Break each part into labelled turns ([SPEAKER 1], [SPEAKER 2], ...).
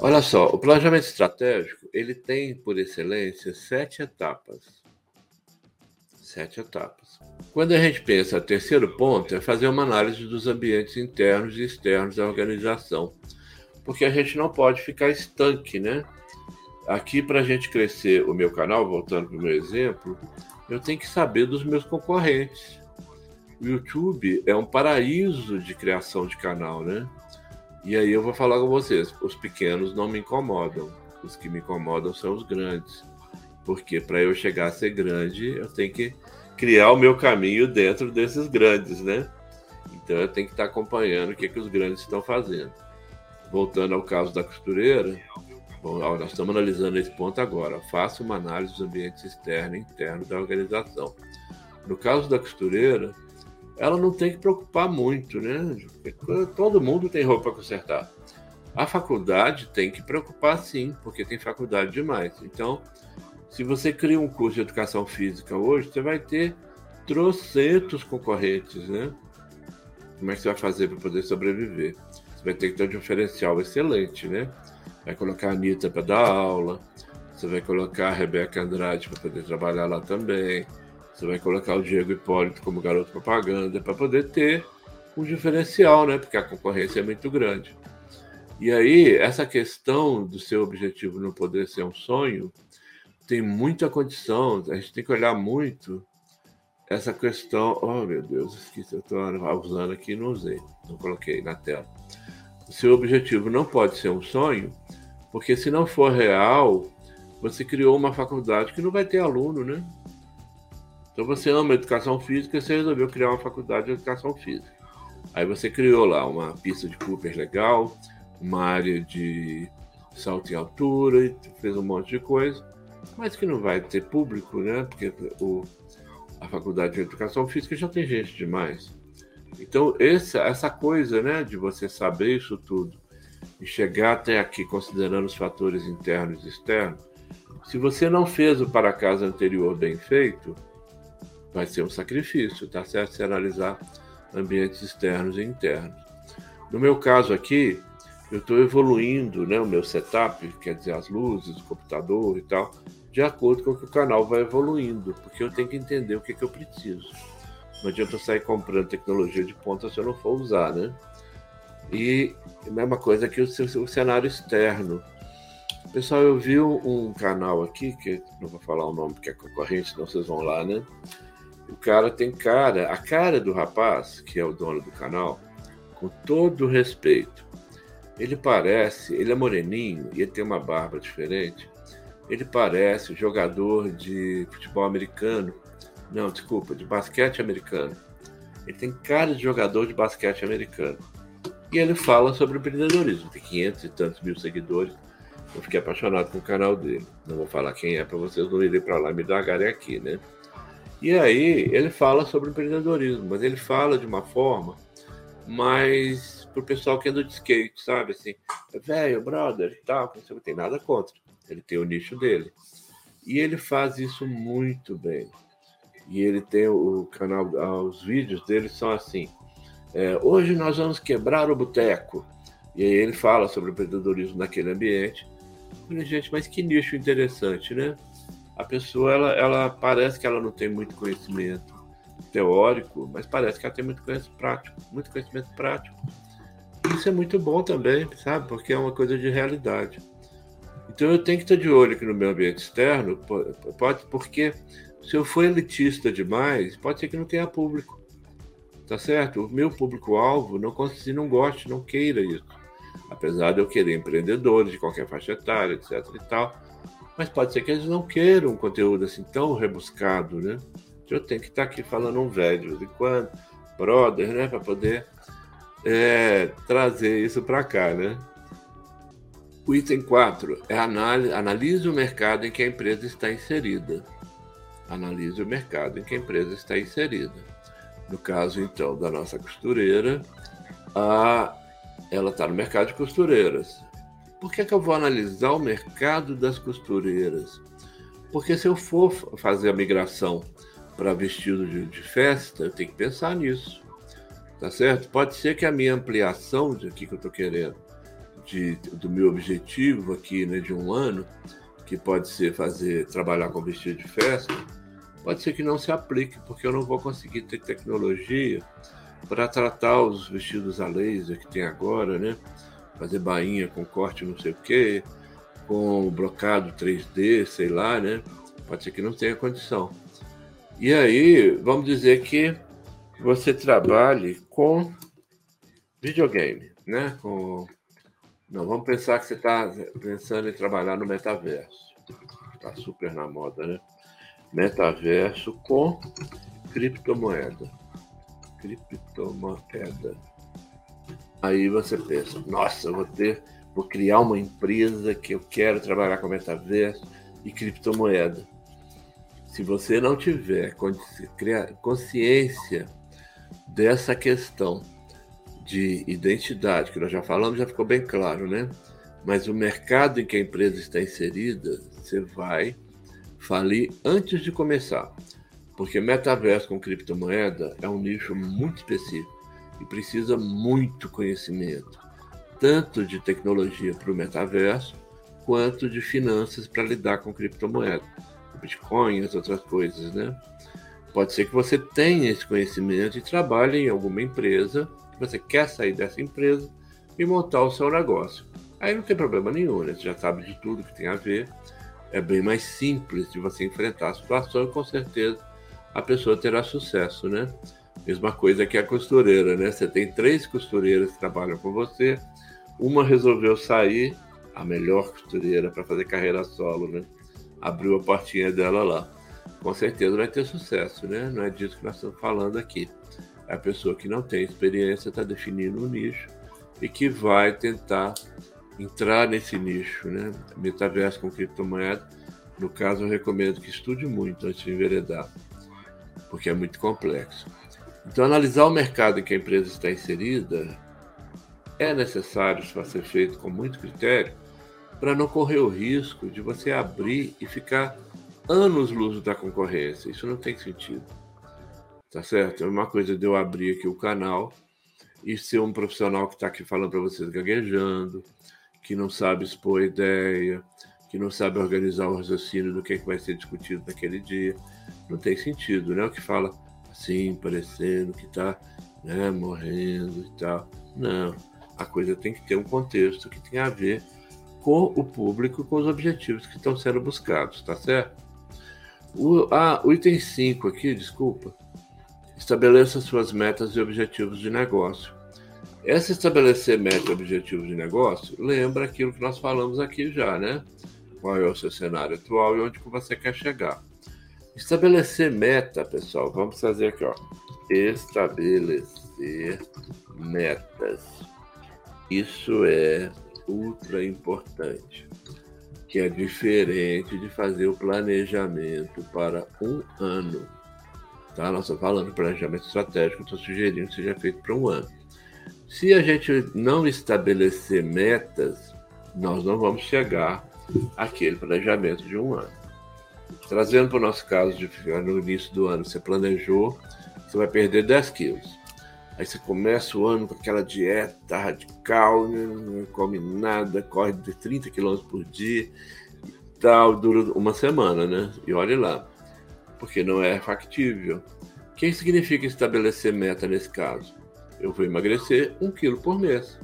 [SPEAKER 1] Olha só, o planejamento estratégico ele tem por excelência sete etapas. Sete etapas. Quando a gente pensa, terceiro ponto é fazer uma análise dos ambientes internos e externos da organização, porque a gente não pode ficar estanque, né? Aqui, para a gente crescer o meu canal, voltando para o meu exemplo, eu tenho que saber dos meus concorrentes. O YouTube é um paraíso de criação de canal, né? E aí eu vou falar com vocês, os pequenos não me incomodam, os que me incomodam são os grandes. Porque para eu chegar a ser grande, eu tenho que criar o meu caminho dentro desses grandes, né? Então eu tenho que estar acompanhando o que, que os grandes estão fazendo. Voltando ao caso da costureira, bom, nós estamos analisando esse ponto agora. Faça uma análise dos ambientes externo e interno da organização. No caso da costureira, ela não tem que preocupar muito, né? Todo mundo tem roupa para consertar. A faculdade tem que preocupar sim, porque tem faculdade demais. Então, se você cria um curso de educação física hoje, você vai ter trocentos concorrentes, né? Como é que você vai fazer para poder sobreviver? Você vai ter que ter um diferencial excelente, né? Vai colocar a Anitta para dar aula, você vai colocar a Rebeca Andrade para poder trabalhar lá também você vai colocar o Diego Hipólito como garoto propaganda para poder ter um diferencial, né? Porque a concorrência é muito grande. E aí, essa questão do seu objetivo não poder ser um sonho tem muita condição, a gente tem que olhar muito essa questão. Oh, meu Deus, esqueci, eu estou usando aqui não usei, não coloquei na tela. O seu objetivo não pode ser um sonho, porque se não for real, você criou uma faculdade que não vai ter aluno, né? Então você ama educação física, você resolveu criar uma faculdade de educação física. Aí você criou lá uma pista de Cooper legal, uma área de salto em altura, e fez um monte de coisa, mas que não vai ter público, né? Porque o, a faculdade de educação física já tem gente demais. Então, essa, essa coisa, né, de você saber isso tudo e chegar até aqui considerando os fatores internos e externos, se você não fez o para casa anterior bem feito, vai ser um sacrifício, tá certo? Se analisar ambientes externos e internos. No meu caso aqui, eu estou evoluindo né, o meu setup, quer dizer, as luzes, o computador e tal, de acordo com o que o canal vai evoluindo, porque eu tenho que entender o que, que eu preciso. Não adianta eu sair comprando tecnologia de ponta se eu não for usar, né? E a mesma coisa que o, o cenário externo. Pessoal, eu vi um canal aqui, que não vou falar o nome porque é concorrente, senão vocês vão lá, né? O cara tem cara, a cara do rapaz, que é o dono do canal, com todo respeito. Ele parece, ele é moreninho e ele tem uma barba diferente. Ele parece jogador de futebol americano. Não, desculpa, de basquete americano. Ele tem cara de jogador de basquete americano. E ele fala sobre empreendedorismo. Tem 500 e tantos mil seguidores. Eu fiquei apaixonado com o canal dele. Não vou falar quem é para vocês não irem para lá me darem aqui, né? E aí ele fala sobre empreendedorismo, mas ele fala de uma forma mais pro pessoal que anda de skate, sabe? Assim, velho, brother tal, não tem nada contra. Ele tem o nicho dele. E ele faz isso muito bem. E ele tem o canal, os vídeos dele são assim. É, hoje nós vamos quebrar o boteco. E aí ele fala sobre empreendedorismo naquele ambiente. falei, gente, mas que nicho interessante, né? A pessoa ela, ela parece que ela não tem muito conhecimento teórico, mas parece que ela tem muito conhecimento prático, muito conhecimento prático. Isso é muito bom também, sabe? Porque é uma coisa de realidade. Então eu tenho que estar de olho aqui no meu ambiente externo, pode, porque se eu for elitista demais, pode ser que não tenha público. Tá certo? O meu público-alvo não, não goste, não queira isso. Apesar de eu querer empreendedores de qualquer faixa etária, etc e tal mas pode ser que eles não queiram um conteúdo assim tão rebuscado, né? Eu tenho que estar aqui falando um velho de quando, brother, né? Para poder é, trazer isso para cá, né? O item 4 é análise, analise o mercado em que a empresa está inserida. Analise o mercado em que a empresa está inserida. No caso, então, da nossa costureira, a, ela está no mercado de costureiras. Por que, que eu vou analisar o mercado das costureiras? Porque se eu for fazer a migração para vestido de, de, festa, eu tenho que pensar nisso. Tá certo? Pode ser que a minha ampliação de aqui que eu estou querendo de, do meu objetivo aqui, né, de um ano, que pode ser fazer trabalhar com vestido de festa, pode ser que não se aplique, porque eu não vou conseguir ter tecnologia para tratar os vestidos a laser que tem agora, né? Fazer bainha com corte não sei o quê, com brocado 3D, sei lá, né? Pode ser que não tenha condição. E aí, vamos dizer que você trabalhe com videogame, né? Com... Não, vamos pensar que você está pensando em trabalhar no metaverso. Está super na moda, né? Metaverso com criptomoeda. Criptomoeda. Aí você pensa, nossa, eu vou ter, vou criar uma empresa que eu quero trabalhar com metaverso e criptomoeda. Se você não tiver consciência dessa questão de identidade, que nós já falamos, já ficou bem claro, né? Mas o mercado em que a empresa está inserida, você vai falir antes de começar. Porque metaverso com criptomoeda é um nicho muito específico e precisa muito conhecimento, tanto de tecnologia para o metaverso, quanto de finanças para lidar com criptomoeda, Bitcoin e outras coisas, né? Pode ser que você tenha esse conhecimento e trabalhe em alguma empresa, que você quer sair dessa empresa e montar o seu negócio. Aí não tem problema nenhum, né? Você já sabe de tudo que tem a ver. É bem mais simples de você enfrentar a situação e com certeza a pessoa terá sucesso, né? Mesma coisa que a costureira, né? Você tem três costureiras que trabalham com você, uma resolveu sair, a melhor costureira para fazer carreira solo, né? Abriu a portinha dela lá com certeza vai ter sucesso, né? Não é disso que nós estamos falando aqui. É a pessoa que não tem experiência está definindo um nicho e que vai tentar entrar nesse nicho, né? Metaverso com criptomoeda. No caso, eu recomendo que estude muito antes de enveredar, porque é muito complexo. Então, analisar o mercado em que a empresa está inserida é necessário, vai ser feito com muito critério, para não correr o risco de você abrir e ficar anos luz da concorrência. Isso não tem sentido. Tá certo? É uma coisa de eu abrir aqui o canal e ser um profissional que está aqui falando para vocês gaguejando, que não sabe expor ideia, que não sabe organizar o raciocínio do que, é que vai ser discutido naquele dia. Não tem sentido, né? O que fala assim, parecendo que está né, morrendo e tal. Não. A coisa tem que ter um contexto que tenha a ver com o público, com os objetivos que estão sendo buscados, tá certo? O, ah, o item 5 aqui, desculpa. Estabeleça suas metas e objetivos de negócio. Essa estabelecer metas e objetivos de negócio lembra aquilo que nós falamos aqui já, né? Qual é o seu cenário atual e onde que você quer chegar. Estabelecer meta, pessoal, vamos fazer aqui, ó. Estabelecer metas. Isso é ultra importante que é diferente de fazer o planejamento para um ano. Tá? Nós estamos falando de planejamento estratégico, estou sugerindo que seja feito para um ano. Se a gente não estabelecer metas, nós não vamos chegar àquele planejamento de um ano. Trazendo para o nosso caso de no início do ano, você planejou, você vai perder 10 quilos. Aí você começa o ano com aquela dieta radical, né? não come nada, corre de 30 quilômetros por dia e tal, dura uma semana, né? E olhe lá, porque não é factível. O que significa estabelecer meta nesse caso? Eu vou emagrecer um quilo por mês.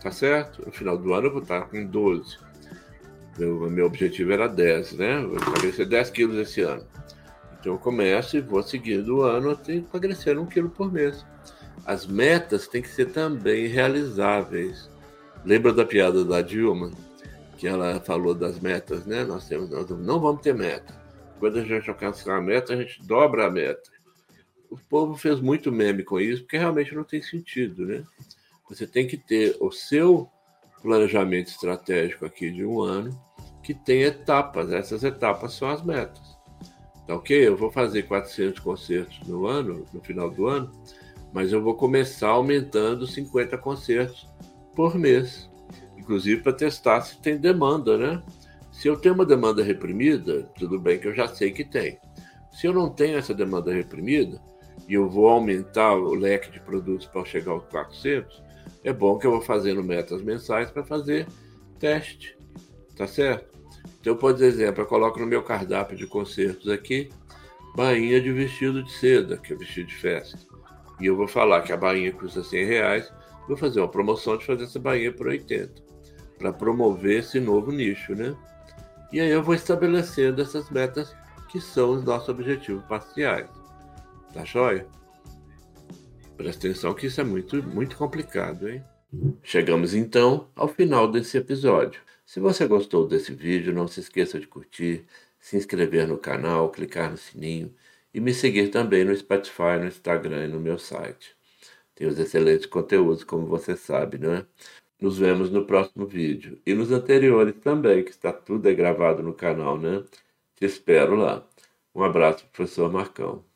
[SPEAKER 1] Tá certo? No final do ano eu vou estar com 12. Meu, meu objetivo era 10, né? Eu emagrecer 10 quilos esse ano. Então eu começo e vou seguindo o ano até emagrecer um quilo por mês. As metas têm que ser também realizáveis. Lembra da piada da Dilma? Que ela falou das metas, né? Nós, temos, nós não vamos ter meta. Quando a gente alcançar a meta, a gente dobra a meta. O povo fez muito meme com isso, porque realmente não tem sentido, né? Você tem que ter o seu planejamento estratégico aqui de um ano, que tem etapas. Essas etapas são as metas. Tá ok? Eu vou fazer 400 concertos no ano, no final do ano, mas eu vou começar aumentando 50 concertos por mês. Inclusive para testar se tem demanda, né? Se eu tenho uma demanda reprimida, tudo bem que eu já sei que tem. Se eu não tenho essa demanda reprimida e eu vou aumentar o leque de produtos para chegar aos 400, é bom que eu vou fazendo metas mensais para fazer teste, tá certo? Então, por exemplo, eu coloco no meu cardápio de concertos aqui bainha de vestido de seda, que é vestido de festa. E eu vou falar que a bainha custa 100 reais, vou fazer uma promoção de fazer essa bainha por 80, para promover esse novo nicho, né? E aí eu vou estabelecendo essas metas que são os nossos objetivos parciais. Tá joia? Presta atenção que isso é muito, muito complicado, hein? Chegamos então ao final desse episódio. Se você gostou desse vídeo, não se esqueça de curtir, se inscrever no canal, clicar no sininho e me seguir também no Spotify, no Instagram e no meu site. Tem os excelentes conteúdos, como você sabe, não é? Nos vemos no próximo vídeo. E nos anteriores também, que está tudo gravado no canal, né? Te espero lá. Um abraço, professor Marcão.